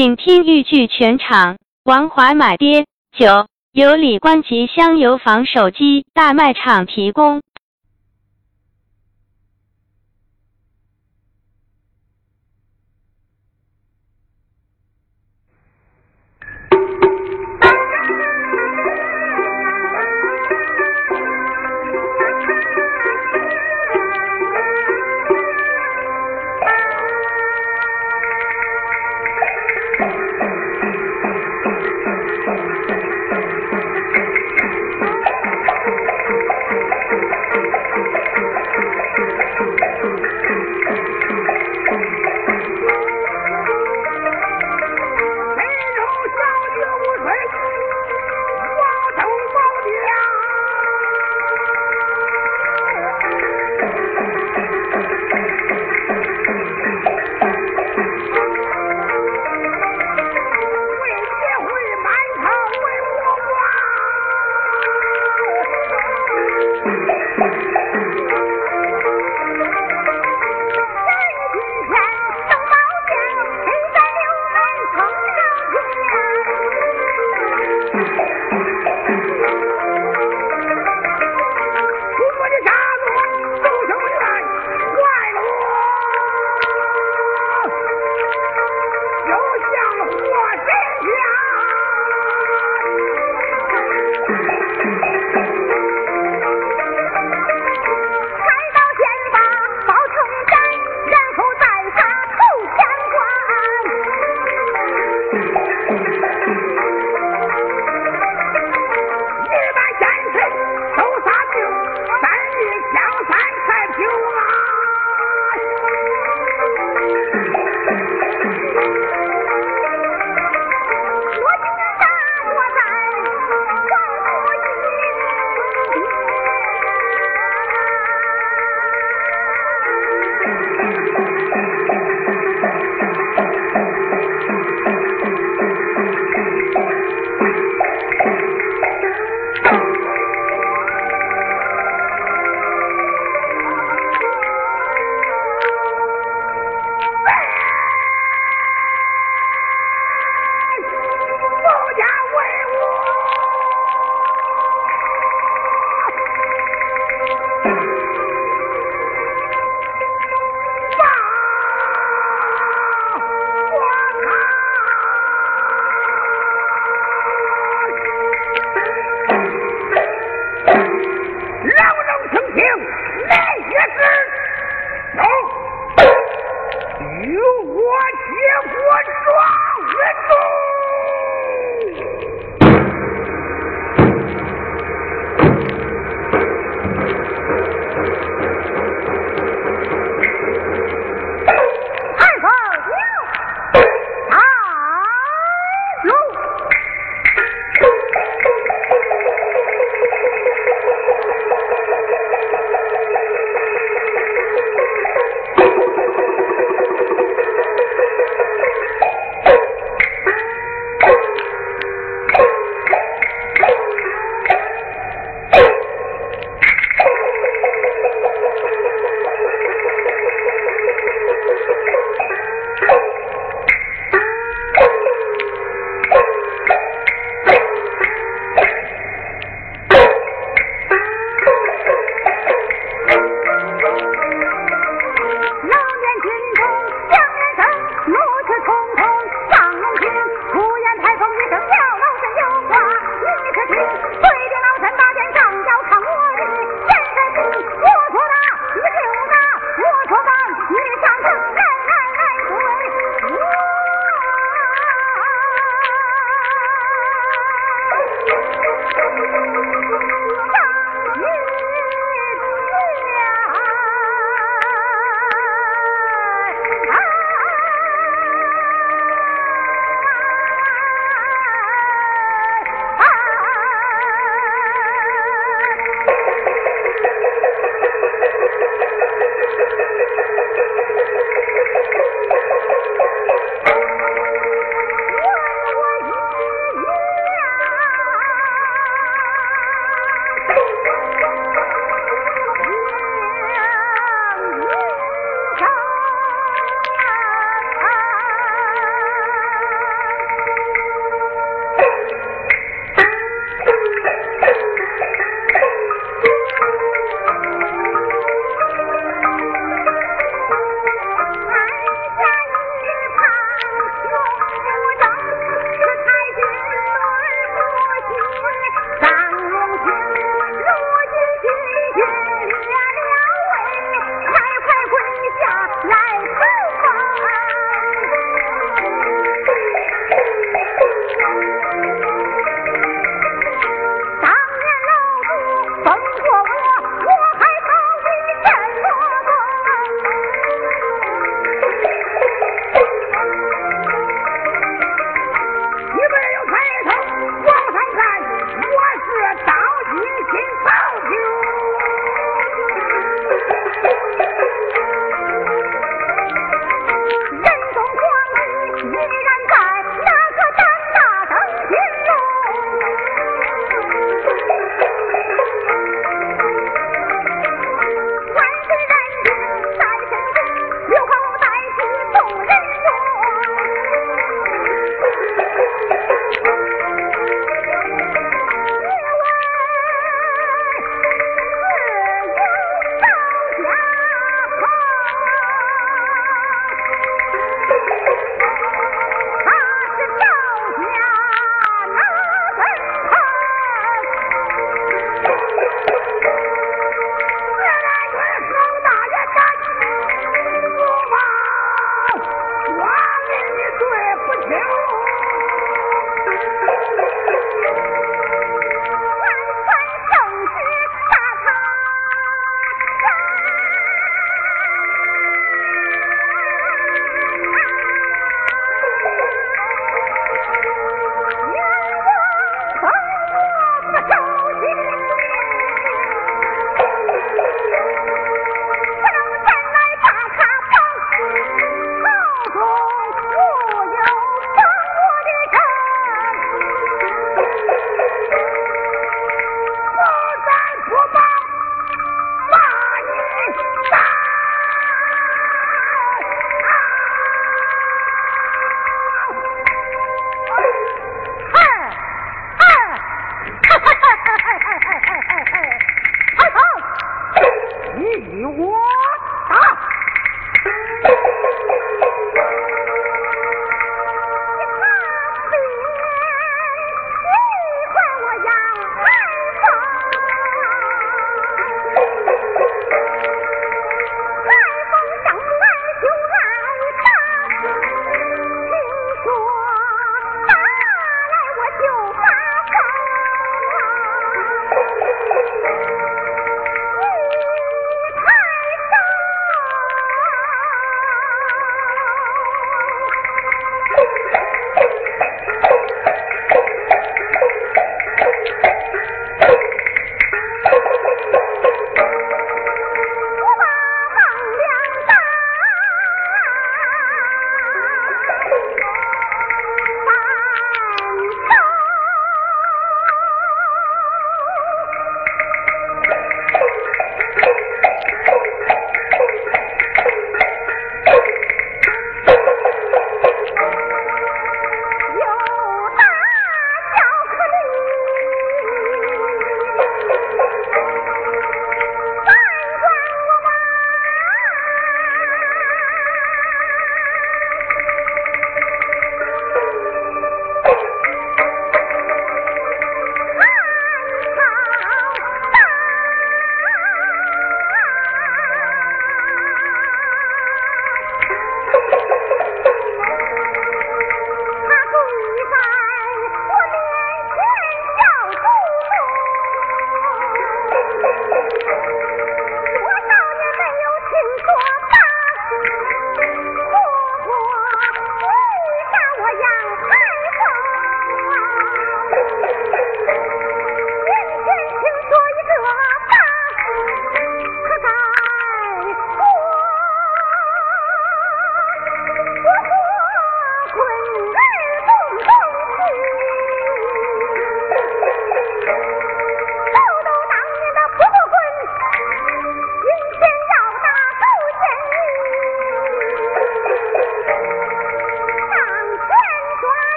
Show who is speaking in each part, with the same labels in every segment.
Speaker 1: 请听豫剧全场。王华买爹九由李冠吉香油坊手机大卖场提供。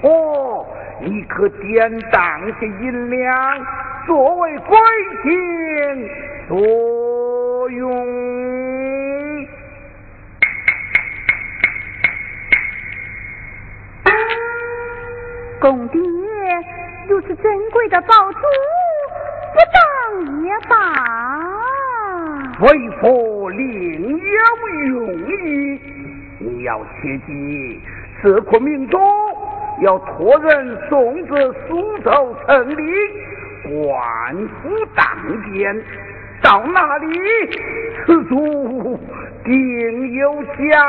Speaker 2: 珠一颗，你可典当些银两作为归情所用。
Speaker 3: 公爹，如此珍贵的宝珠，不当也罢。
Speaker 2: 为父另有用意，你要切记，这颗明中要托人送至苏州城里官府当店，到那里此处定有价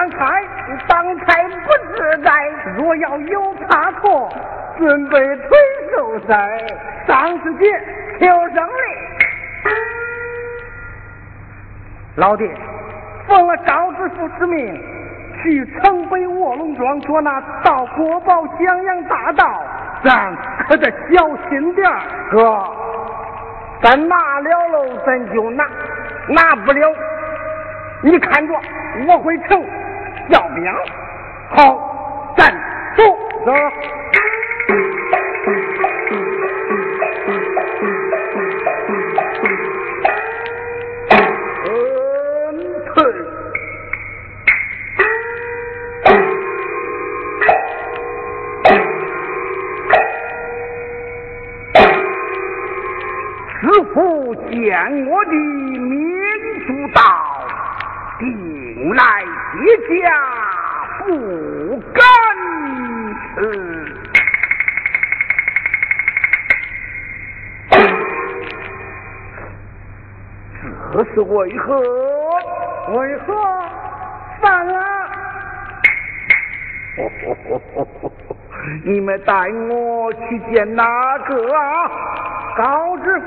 Speaker 2: 当
Speaker 3: 差
Speaker 4: 你当差不自在若要有差错准备推受灾张世杰求胜哩
Speaker 2: 老弟奉了张师傅之命去城北卧龙庄捉拿到国宝襄阳大道咱可得小心点
Speaker 4: 哥咱拿了喽咱就拿拿不了。你看着我回城要命。好，站住！走。见我下，不敢辞。这是为何？
Speaker 2: 为何？放啊！
Speaker 4: 你们带我去见哪个啊？
Speaker 2: 高知府。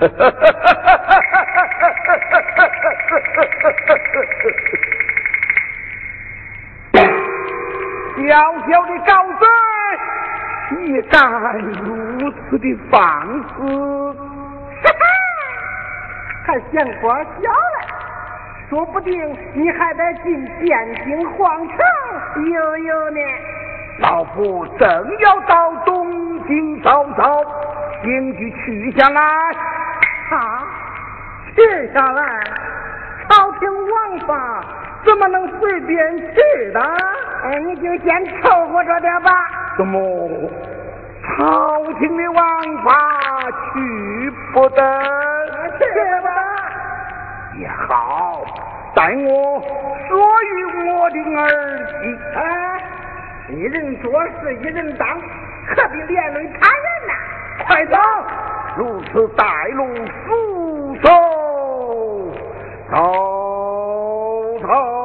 Speaker 2: 小小的高僧，你敢如此的放肆？哈哈，还嫌官小了？说不定你还得进汴京皇城悠悠呢。老夫正要到东京走走，请去去下来。
Speaker 4: 啊，去下来？法怎么能随便去的？哎，你就先凑合着点吧。
Speaker 2: 怎么？朝廷的王法去不得？
Speaker 4: 去吧。
Speaker 2: 也好，待我说与我的儿媳。
Speaker 4: 哎，一人做事一人当，何必连累他人呢？
Speaker 2: 快走！如此带路速走，走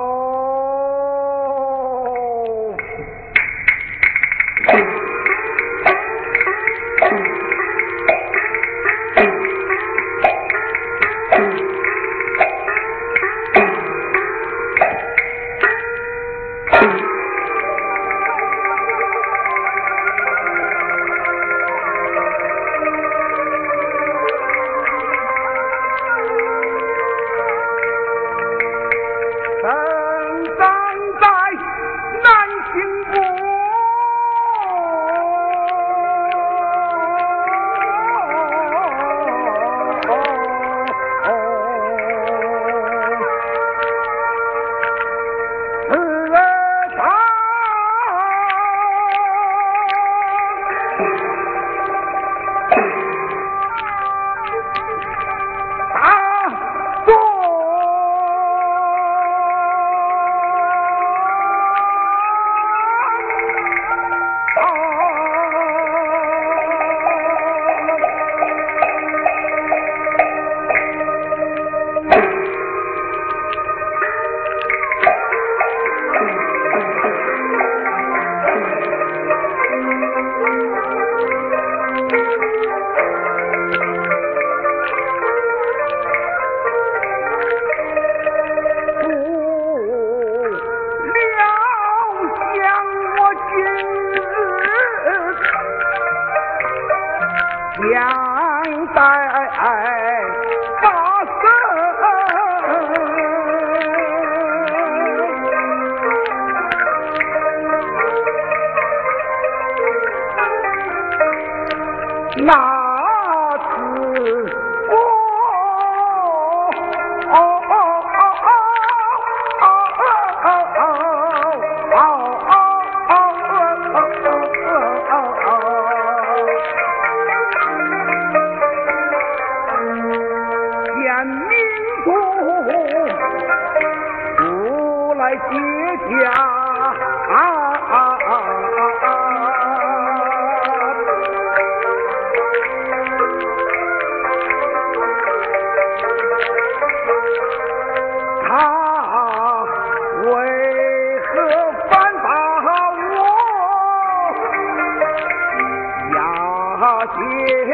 Speaker 4: 好姐姐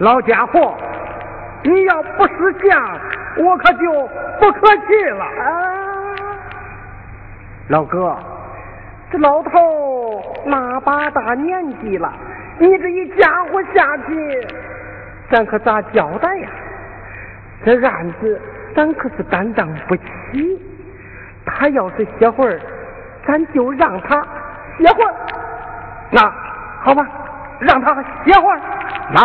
Speaker 2: 老
Speaker 4: 家伙，你要不识相，我可就不客气了。啊老哥，这老头那把大年纪了，你这一家伙下去，咱可咋交代呀？这案子咱可是担当不起。他要是歇会儿。咱就让他歇会儿，那好吧，让他歇会儿。
Speaker 2: 来，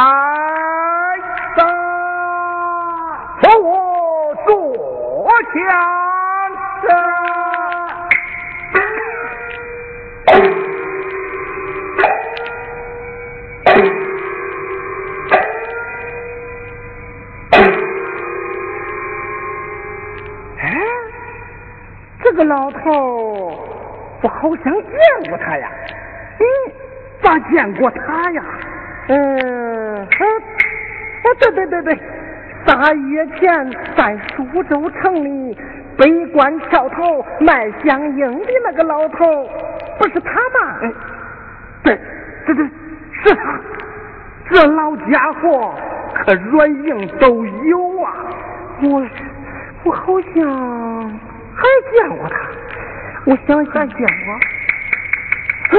Speaker 4: 这个老头，我好像见过他呀。嗯，咋见过他呀？嗯，啊，对对对对，大月前在苏州城里北关桥头卖香烟的那个老头，不是他吗？哎，对，对对，是他。这老家伙可软硬都有啊。我，我好像。还见过他，我想想见过。你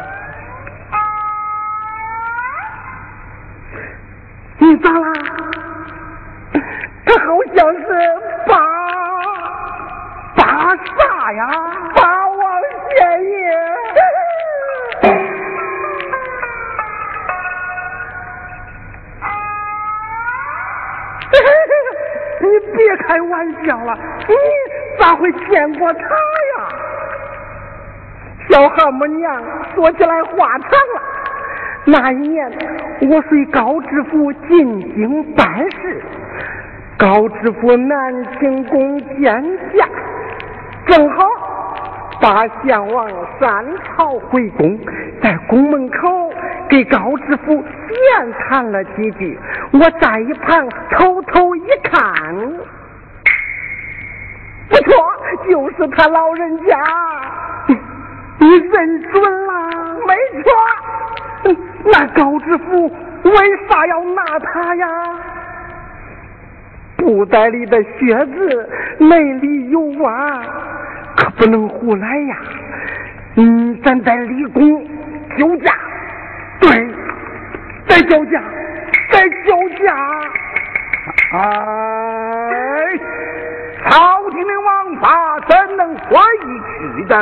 Speaker 4: 说起来话长了。那一年，我随高知府进京办事，高知府南清宫见驾，正好把相王三朝回宫，在宫门口。给高知府闲谈了几句，我在一旁偷偷一看，不错，就是他老人家，你认准了，没错。那高知府为啥要拿他呀？布袋里的靴子内里有袜，可不能胡来呀。嗯，咱在立功救驾。对，再交价，再交价！
Speaker 2: 哎，朝廷的王法怎能随意去的？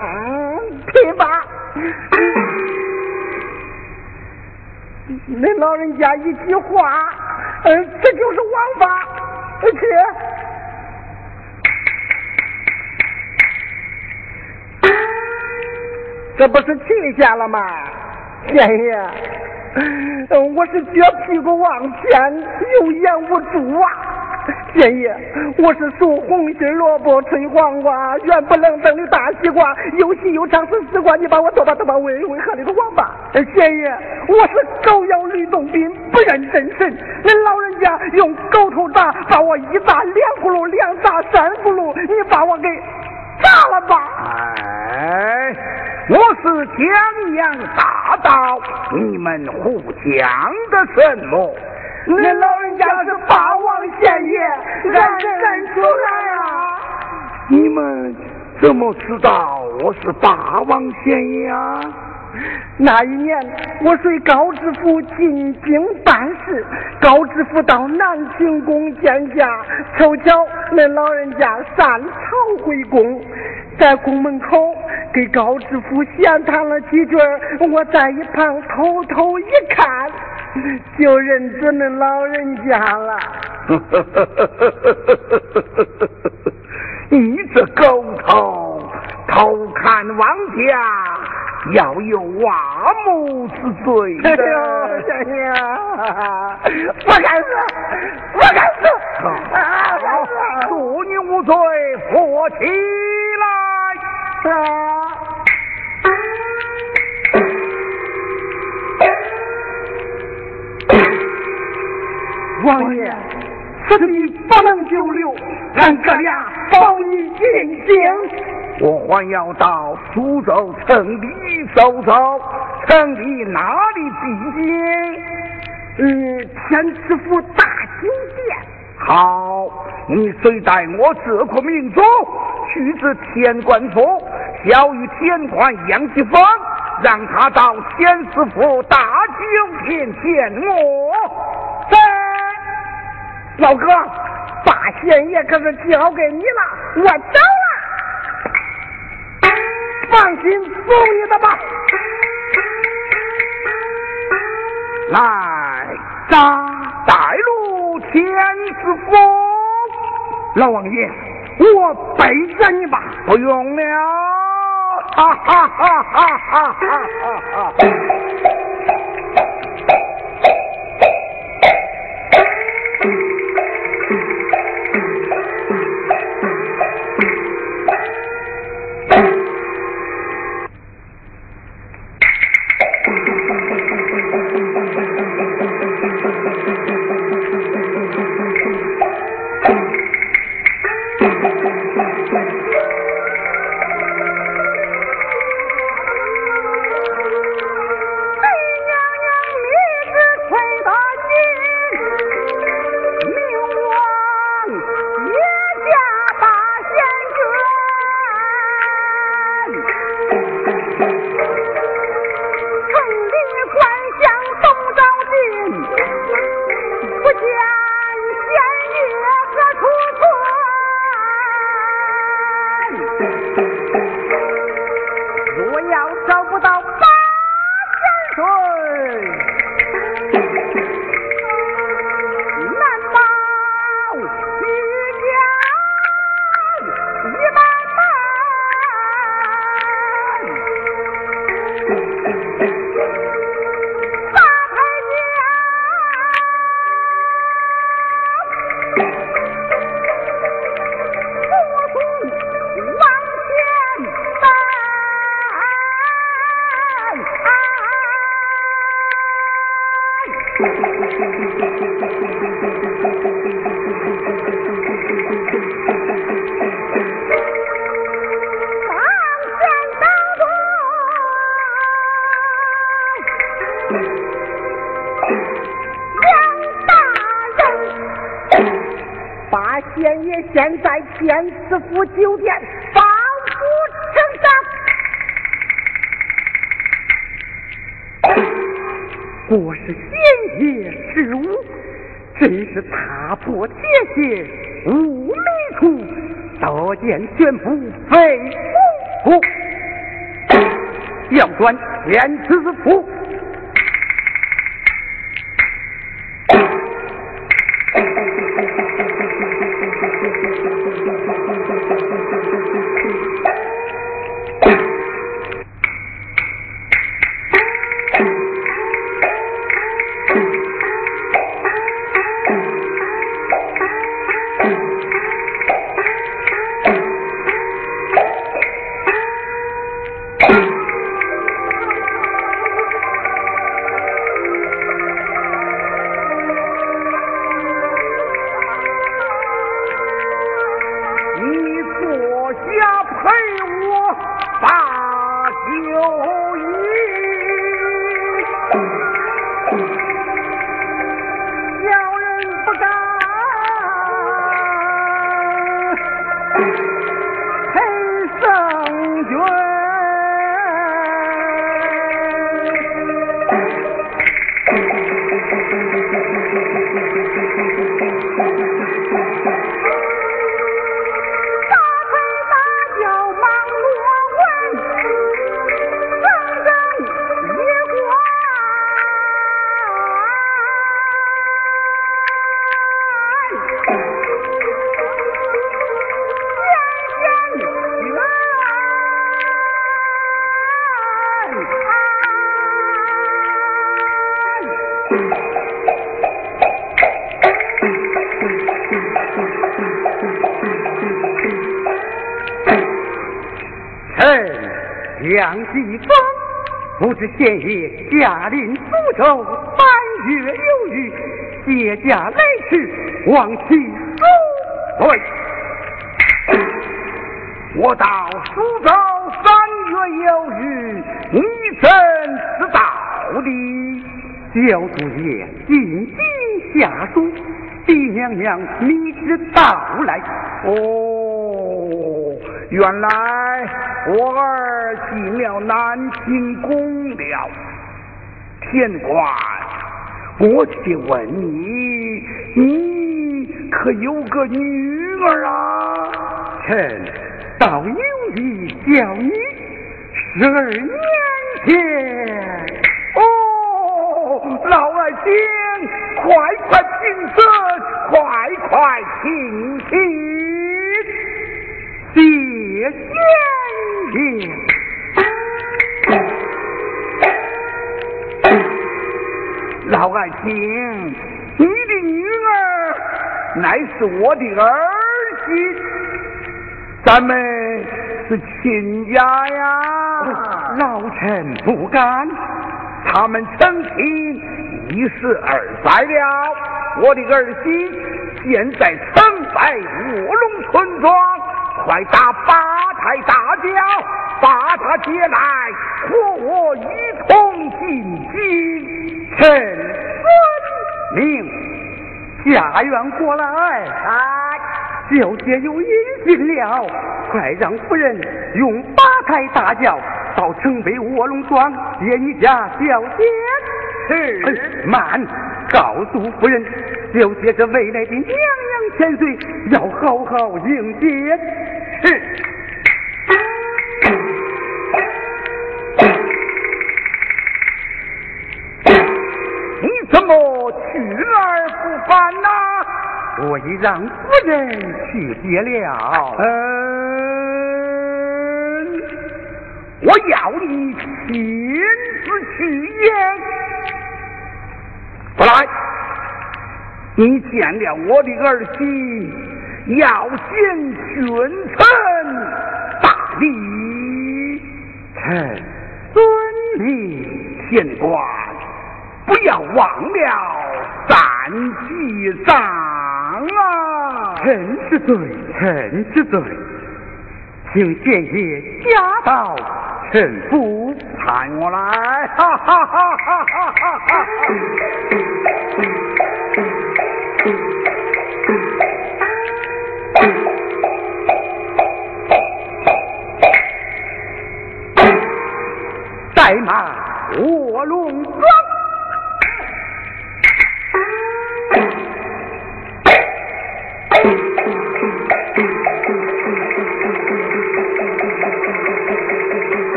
Speaker 4: 嗯，吧。恁老人家一句话，嗯，这就是王法，去。这不是去下了吗？县爷，我是撅屁股往前，有眼无珠啊！县爷，我是属红心萝卜吹黄瓜，圆不愣登的大西瓜，又细又长是丝瓜，你把我剁吧剁吧，喂喂河里的王八！县爷，我是狗咬吕洞宾，不认真神。恁老人家用狗头铡把我一打两葫芦，两打三葫芦，你把我给炸了吧！
Speaker 2: 哎。我是江洋大盗，你们互讲的什么？
Speaker 4: 恁老人家是八王县爷，俺认出来啊！
Speaker 2: 你们怎么知道我是八王县爷啊？
Speaker 4: 那一年我随高知府进京办事，高知府到南清宫见驾，凑巧恁老人家擅朝回宫，在宫门口。给高知府闲谈了几句，我在一旁偷偷一看，就认准恁老人家了。
Speaker 2: 你这狗头偷看王家，要有挖墓之罪
Speaker 4: 的。哎呦，爷爷，不敢死，不敢死！
Speaker 2: 好，祝你无罪，活起来！
Speaker 4: 啊王爷，此地不能久留，俺哥俩保你进京。
Speaker 2: 我还要到苏州城里走走，城里哪里比近？
Speaker 4: 嗯，天师府大酒店。
Speaker 2: 好，你随带我这颗明珠去至天官府，小与天官杨继峰，让他到天师府大酒店见我。
Speaker 4: 老哥，八县爷可是交给你了，我走了。
Speaker 5: 放心做你的吧。
Speaker 2: 来，扎带路天子府，
Speaker 5: 老王爷，我背着你吧。
Speaker 2: 不用了，哈哈哈哈哈哈哈！
Speaker 5: 天子府。不知县爷驾临苏州三月有余，借驾来迟，望其恕罪。
Speaker 2: 我到苏州三月有余，你怎知道的？
Speaker 5: 小主爷进京下书，狄娘娘你知到来。
Speaker 2: 哦，原来我儿。进了南清宫了，天官，我且问你，你可有个女儿啊？
Speaker 5: 臣倒有意叫你，十二年前。
Speaker 2: 哦，老爱卿，快快平身，快快请起，
Speaker 5: 谢先
Speaker 2: 老爱卿，你的女儿乃是我的儿媳，咱们是亲家呀。
Speaker 5: 老臣不敢。
Speaker 2: 他们成亲一十二载了，我的儿媳现在城在卧龙村庄，快打八抬大轿，把她接来和我一同进京。
Speaker 5: 臣遵命，家园过来。
Speaker 2: 哎，
Speaker 5: 小姐有音信了，快让夫人用八抬大轿到城北卧龙庄接你家小姐。
Speaker 2: 是，
Speaker 5: 慢，告诉夫人，小姐这未来的娘娘千岁，要好好迎接。
Speaker 2: 是。么去而不返呐？
Speaker 5: 我已让夫人去接了。
Speaker 2: 嗯，我要你亲自去验。不来，你见了我的儿媳，要见君臣大礼。
Speaker 5: 臣遵命，
Speaker 2: 县官。不要忘了战绩长啊！
Speaker 5: 臣之罪，臣之罪，请县爷驾到，臣不
Speaker 2: 派我来！哈哈哈哈哈哈！
Speaker 5: 带马卧龙庄。